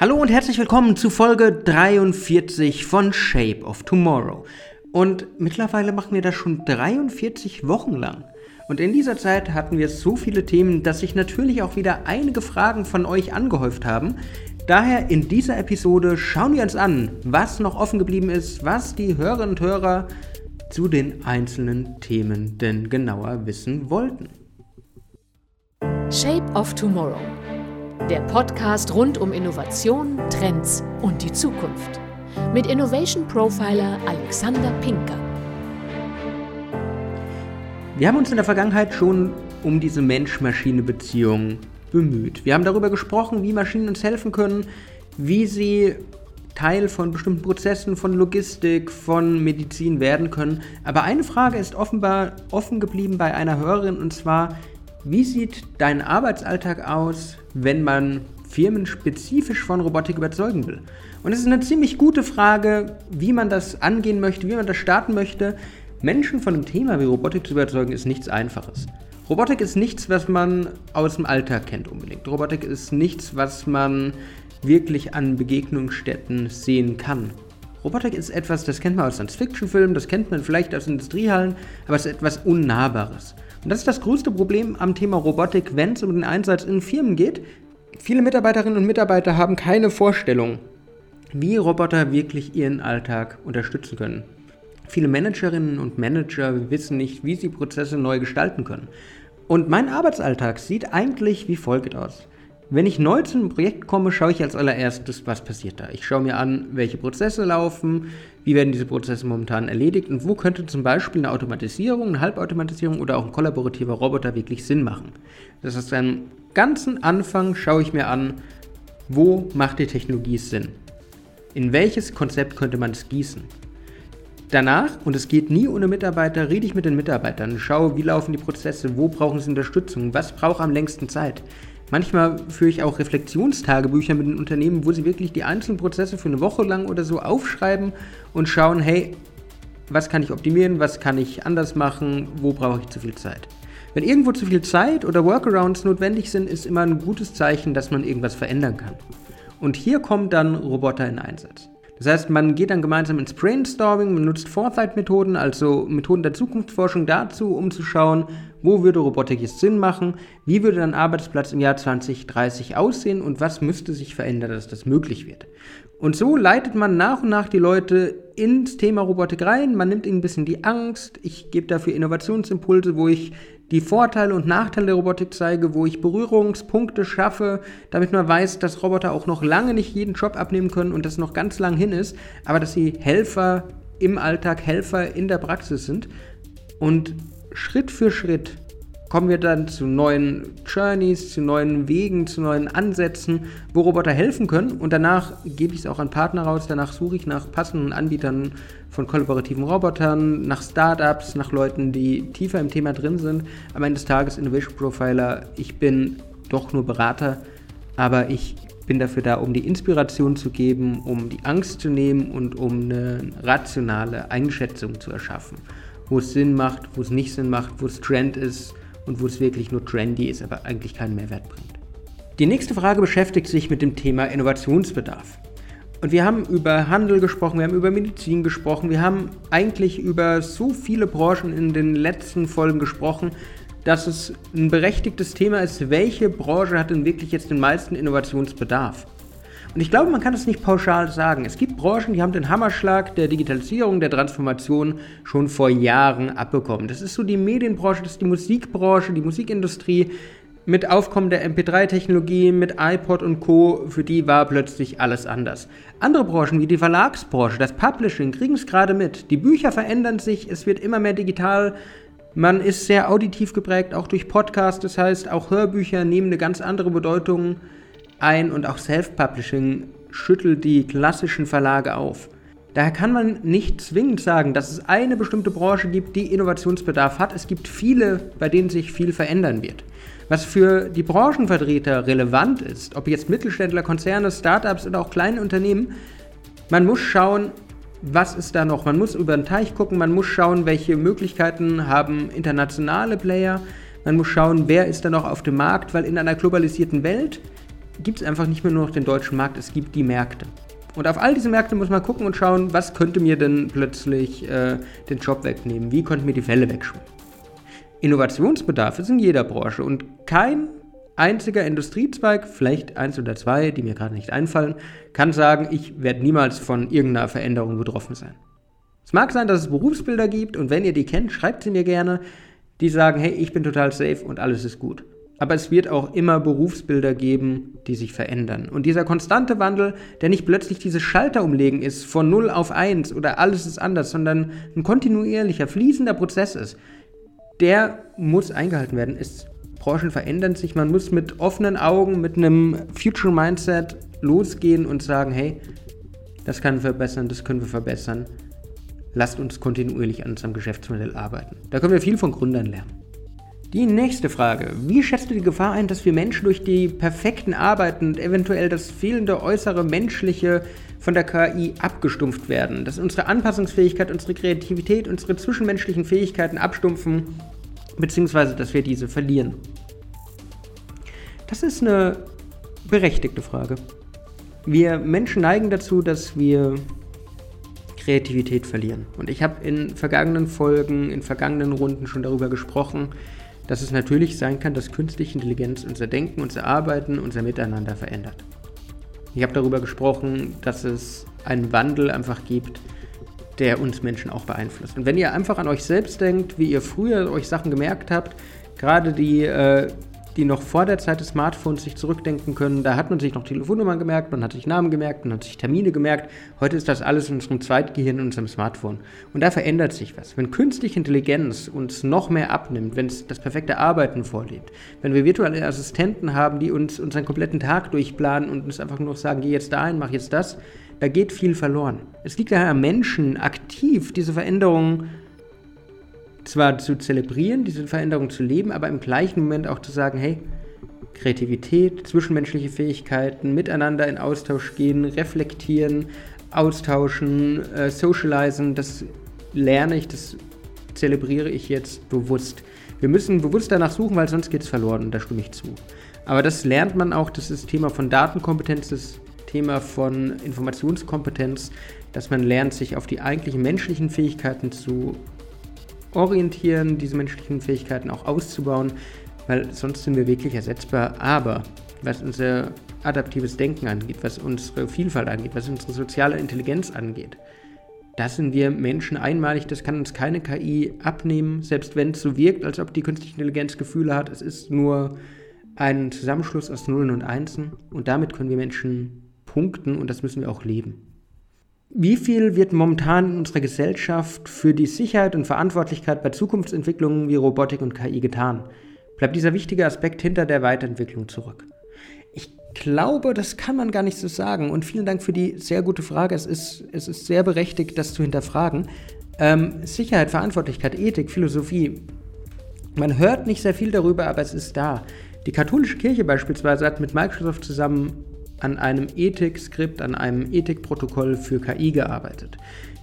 Hallo und herzlich willkommen zu Folge 43 von Shape of Tomorrow. Und mittlerweile machen wir das schon 43 Wochen lang. Und in dieser Zeit hatten wir so viele Themen, dass sich natürlich auch wieder einige Fragen von euch angehäuft haben. Daher in dieser Episode schauen wir uns an, was noch offen geblieben ist, was die Hörerinnen und Hörer zu den einzelnen Themen denn genauer wissen wollten. Shape of Tomorrow der Podcast rund um Innovation, Trends und die Zukunft. Mit Innovation Profiler Alexander Pinker. Wir haben uns in der Vergangenheit schon um diese Mensch-Maschine-Beziehung bemüht. Wir haben darüber gesprochen, wie Maschinen uns helfen können, wie sie Teil von bestimmten Prozessen, von Logistik, von Medizin werden können. Aber eine Frage ist offenbar offen geblieben bei einer Hörerin und zwar, wie sieht dein Arbeitsalltag aus, wenn man Firmen spezifisch von Robotik überzeugen will? Und es ist eine ziemlich gute Frage, wie man das angehen möchte, wie man das starten möchte. Menschen von einem Thema wie Robotik zu überzeugen, ist nichts Einfaches. Robotik ist nichts, was man aus dem Alltag kennt unbedingt. Robotik ist nichts, was man wirklich an Begegnungsstätten sehen kann. Robotik ist etwas, das kennt man aus Science-Fiction-Filmen, das kennt man vielleicht aus Industriehallen, aber es ist etwas Unnahbares. Und das ist das größte Problem am Thema Robotik, wenn es um den Einsatz in Firmen geht. Viele Mitarbeiterinnen und Mitarbeiter haben keine Vorstellung, wie Roboter wirklich ihren Alltag unterstützen können. Viele Managerinnen und Manager wissen nicht, wie sie Prozesse neu gestalten können. Und mein Arbeitsalltag sieht eigentlich wie folgt aus. Wenn ich neu zu einem Projekt komme, schaue ich als allererstes, was passiert da. Ich schaue mir an, welche Prozesse laufen, wie werden diese Prozesse momentan erledigt und wo könnte zum Beispiel eine Automatisierung, eine Halbautomatisierung oder auch ein kollaborativer Roboter wirklich Sinn machen. Das heißt, am ganzen Anfang schaue ich mir an, wo macht die Technologie Sinn? In welches Konzept könnte man es gießen? Danach, und es geht nie ohne Mitarbeiter, rede ich mit den Mitarbeitern, schaue, wie laufen die Prozesse, wo brauchen sie Unterstützung, was braucht am längsten Zeit. Manchmal führe ich auch Reflexionstagebücher mit den Unternehmen, wo sie wirklich die einzelnen Prozesse für eine Woche lang oder so aufschreiben und schauen, hey, was kann ich optimieren, was kann ich anders machen, wo brauche ich zu viel Zeit. Wenn irgendwo zu viel Zeit oder Workarounds notwendig sind, ist immer ein gutes Zeichen, dass man irgendwas verändern kann. Und hier kommen dann Roboter in Einsatz. Das heißt, man geht dann gemeinsam ins Brainstorming, man nutzt Foresight-Methoden, also Methoden der Zukunftsforschung dazu, um zu schauen, wo würde Robotik jetzt Sinn machen, wie würde ein Arbeitsplatz im Jahr 2030 aussehen und was müsste sich verändern, dass das möglich wird. Und so leitet man nach und nach die Leute ins Thema Robotik rein, man nimmt ihnen ein bisschen die Angst, ich gebe dafür Innovationsimpulse, wo ich die Vorteile und Nachteile der Robotik zeige, wo ich Berührungspunkte schaffe, damit man weiß, dass Roboter auch noch lange nicht jeden Job abnehmen können und das noch ganz lang hin ist, aber dass sie Helfer im Alltag, Helfer in der Praxis sind. Und Schritt für Schritt kommen wir dann zu neuen Journeys, zu neuen Wegen, zu neuen Ansätzen, wo Roboter helfen können. Und danach gebe ich es auch an Partner raus. Danach suche ich nach passenden Anbietern von kollaborativen Robotern, nach Startups, nach Leuten, die tiefer im Thema drin sind. Am Ende des Tages Innovation Profiler. Ich bin doch nur Berater, aber ich bin dafür da, um die Inspiration zu geben, um die Angst zu nehmen und um eine rationale Einschätzung zu erschaffen. Wo es Sinn macht, wo es nicht Sinn macht, wo es Trend ist und wo es wirklich nur trendy ist, aber eigentlich keinen Mehrwert bringt. Die nächste Frage beschäftigt sich mit dem Thema Innovationsbedarf. Und wir haben über Handel gesprochen, wir haben über Medizin gesprochen, wir haben eigentlich über so viele Branchen in den letzten Folgen gesprochen, dass es ein berechtigtes Thema ist, welche Branche hat denn wirklich jetzt den meisten Innovationsbedarf. Und ich glaube, man kann es nicht pauschal sagen. Es gibt Branchen, die haben den Hammerschlag der Digitalisierung, der Transformation schon vor Jahren abbekommen. Das ist so die Medienbranche, das ist die Musikbranche, die Musikindustrie. Mit Aufkommen der MP3-Technologie, mit iPod und Co., für die war plötzlich alles anders. Andere Branchen wie die Verlagsbranche, das Publishing, kriegen es gerade mit. Die Bücher verändern sich, es wird immer mehr digital. Man ist sehr auditiv geprägt, auch durch Podcasts. Das heißt, auch Hörbücher nehmen eine ganz andere Bedeutung ein und auch Self-Publishing schüttelt die klassischen Verlage auf. Daher kann man nicht zwingend sagen, dass es eine bestimmte Branche gibt, die Innovationsbedarf hat. Es gibt viele, bei denen sich viel verändern wird. Was für die Branchenvertreter relevant ist, ob jetzt Mittelständler, Konzerne, Startups oder auch kleine Unternehmen, man muss schauen, was ist da noch. Man muss über den Teich gucken, man muss schauen, welche Möglichkeiten haben internationale Player. Man muss schauen, wer ist da noch auf dem Markt, weil in einer globalisierten Welt gibt es einfach nicht mehr nur noch den deutschen Markt, es gibt die Märkte. Und auf all diese Märkte muss man gucken und schauen, was könnte mir denn plötzlich äh, den Job wegnehmen, wie könnte mir die Fälle wegschwimmen. Innovationsbedarf ist in jeder Branche und kein einziger Industriezweig, vielleicht eins oder zwei, die mir gerade nicht einfallen, kann sagen, ich werde niemals von irgendeiner Veränderung betroffen sein. Es mag sein, dass es Berufsbilder gibt und wenn ihr die kennt, schreibt sie mir gerne, die sagen, hey, ich bin total safe und alles ist gut. Aber es wird auch immer Berufsbilder geben, die sich verändern. Und dieser konstante Wandel, der nicht plötzlich dieses Schalter umlegen ist von 0 auf 1 oder alles ist anders, sondern ein kontinuierlicher, fließender Prozess ist, der muss eingehalten werden. Es, Branchen verändern sich, man muss mit offenen Augen, mit einem Future Mindset losgehen und sagen, hey, das kann verbessern, das können wir verbessern. Lasst uns kontinuierlich an unserem Geschäftsmodell arbeiten. Da können wir viel von Gründern lernen. Die nächste Frage. Wie schätzt du die Gefahr ein, dass wir Menschen durch die perfekten Arbeiten und eventuell das fehlende äußere menschliche von der KI abgestumpft werden? Dass unsere Anpassungsfähigkeit, unsere Kreativität, unsere zwischenmenschlichen Fähigkeiten abstumpfen, beziehungsweise dass wir diese verlieren? Das ist eine berechtigte Frage. Wir Menschen neigen dazu, dass wir Kreativität verlieren. Und ich habe in vergangenen Folgen, in vergangenen Runden schon darüber gesprochen, dass es natürlich sein kann, dass künstliche Intelligenz unser Denken, unser Arbeiten, unser Miteinander verändert. Ich habe darüber gesprochen, dass es einen Wandel einfach gibt, der uns Menschen auch beeinflusst. Und wenn ihr einfach an euch selbst denkt, wie ihr früher euch Sachen gemerkt habt, gerade die äh, die noch vor der Zeit des Smartphones sich zurückdenken können. Da hat man sich noch Telefonnummern gemerkt, man hat sich Namen gemerkt, man hat sich Termine gemerkt. Heute ist das alles in unserem Zweitgehirn, in unserem Smartphone. Und da verändert sich was. Wenn künstliche Intelligenz uns noch mehr abnimmt, wenn es das perfekte Arbeiten vorlebt, wenn wir virtuelle Assistenten haben, die uns unseren kompletten Tag durchplanen und uns einfach nur sagen, geh jetzt dahin, mach jetzt das, da geht viel verloren. Es liegt daher am Menschen, aktiv diese Veränderungen zwar zu zelebrieren, diese Veränderung zu leben, aber im gleichen Moment auch zu sagen, hey, Kreativität, zwischenmenschliche Fähigkeiten, miteinander in Austausch gehen, reflektieren, austauschen, äh, socialisen, das lerne ich, das zelebriere ich jetzt bewusst. Wir müssen bewusst danach suchen, weil sonst geht es verloren, da stimme ich zu. Aber das lernt man auch, das ist Thema von Datenkompetenz, das Thema von Informationskompetenz, dass man lernt, sich auf die eigentlichen menschlichen Fähigkeiten zu orientieren, diese menschlichen Fähigkeiten auch auszubauen, weil sonst sind wir wirklich ersetzbar. Aber was unser adaptives Denken angeht, was unsere Vielfalt angeht, was unsere soziale Intelligenz angeht, da sind wir Menschen einmalig, das kann uns keine KI abnehmen, selbst wenn es so wirkt, als ob die künstliche Intelligenz Gefühle hat. Es ist nur ein Zusammenschluss aus Nullen und Einsen und damit können wir Menschen punkten und das müssen wir auch leben. Wie viel wird momentan in unserer Gesellschaft für die Sicherheit und Verantwortlichkeit bei Zukunftsentwicklungen wie Robotik und KI getan? Bleibt dieser wichtige Aspekt hinter der Weiterentwicklung zurück? Ich glaube, das kann man gar nicht so sagen. Und vielen Dank für die sehr gute Frage. Es ist, es ist sehr berechtigt, das zu hinterfragen. Ähm, Sicherheit, Verantwortlichkeit, Ethik, Philosophie. Man hört nicht sehr viel darüber, aber es ist da. Die katholische Kirche beispielsweise hat mit Microsoft zusammen an einem Ethikskript, an einem Ethikprotokoll für KI gearbeitet.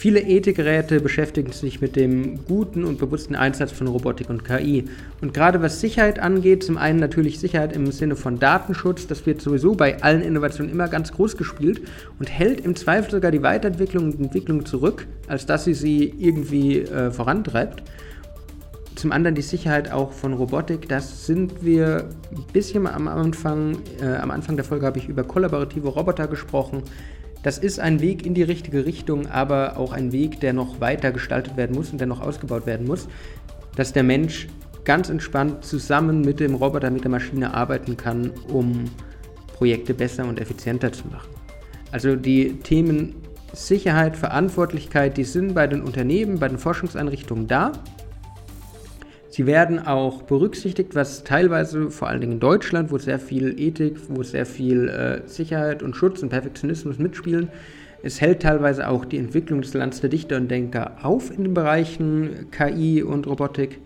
Viele Ethikräte beschäftigen sich mit dem guten und bewussten Einsatz von Robotik und KI. Und gerade was Sicherheit angeht, zum einen natürlich Sicherheit im Sinne von Datenschutz, das wird sowieso bei allen Innovationen immer ganz groß gespielt und hält im Zweifel sogar die Weiterentwicklung und Entwicklung zurück, als dass sie sie irgendwie äh, vorantreibt. Zum anderen die Sicherheit auch von Robotik. Das sind wir ein bisschen am Anfang. Äh, am Anfang der Folge habe ich über kollaborative Roboter gesprochen. Das ist ein Weg in die richtige Richtung, aber auch ein Weg, der noch weiter gestaltet werden muss und der noch ausgebaut werden muss, dass der Mensch ganz entspannt zusammen mit dem Roboter, mit der Maschine arbeiten kann, um Projekte besser und effizienter zu machen. Also die Themen Sicherheit, Verantwortlichkeit, die sind bei den Unternehmen, bei den Forschungseinrichtungen da. Sie werden auch berücksichtigt, was teilweise, vor allen Dingen in Deutschland, wo sehr viel Ethik, wo sehr viel äh, Sicherheit und Schutz und Perfektionismus mitspielen, es hält teilweise auch die Entwicklung des Landes der Dichter und Denker auf in den Bereichen KI und Robotik.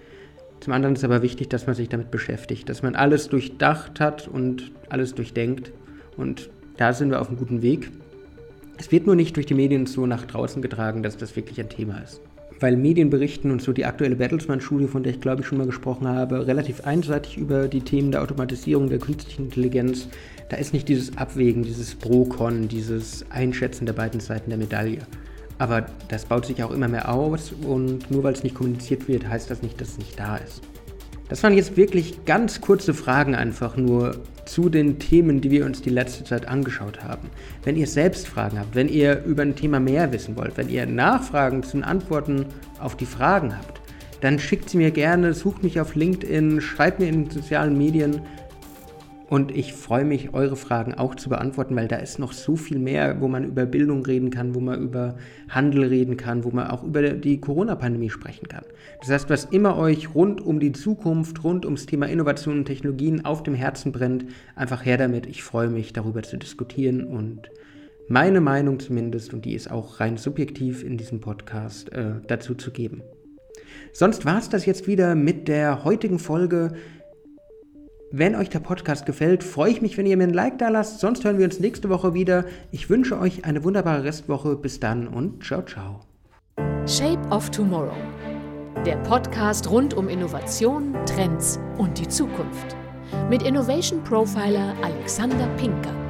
Zum anderen ist aber wichtig, dass man sich damit beschäftigt, dass man alles durchdacht hat und alles durchdenkt. Und da sind wir auf einem guten Weg. Es wird nur nicht durch die Medien so nach draußen getragen, dass das wirklich ein Thema ist. Weil Medienberichten und so die aktuelle Bertelsmann-Studie, von der ich glaube ich schon mal gesprochen habe, relativ einseitig über die Themen der Automatisierung, der künstlichen Intelligenz, da ist nicht dieses Abwägen, dieses Pro-Con, dieses Einschätzen der beiden Seiten der Medaille. Aber das baut sich auch immer mehr aus und nur weil es nicht kommuniziert wird, heißt das nicht, dass es nicht da ist. Das waren jetzt wirklich ganz kurze Fragen einfach nur zu den Themen, die wir uns die letzte Zeit angeschaut haben. Wenn ihr selbst Fragen habt, wenn ihr über ein Thema mehr wissen wollt, wenn ihr Nachfragen zu den Antworten auf die Fragen habt, dann schickt sie mir gerne, sucht mich auf LinkedIn, schreibt mir in den sozialen Medien. Und ich freue mich, eure Fragen auch zu beantworten, weil da ist noch so viel mehr, wo man über Bildung reden kann, wo man über Handel reden kann, wo man auch über die Corona-Pandemie sprechen kann. Das heißt, was immer euch rund um die Zukunft, rund ums Thema Innovation und Technologien auf dem Herzen brennt, einfach her damit. Ich freue mich, darüber zu diskutieren und meine Meinung zumindest, und die ist auch rein subjektiv in diesem Podcast, äh, dazu zu geben. Sonst war es das jetzt wieder mit der heutigen Folge. Wenn euch der Podcast gefällt, freue ich mich, wenn ihr mir ein Like da lasst. Sonst hören wir uns nächste Woche wieder. Ich wünsche euch eine wunderbare Restwoche. Bis dann und ciao, ciao. Shape of Tomorrow. Der Podcast rund um Innovation, Trends und die Zukunft. Mit Innovation Profiler Alexander Pinker.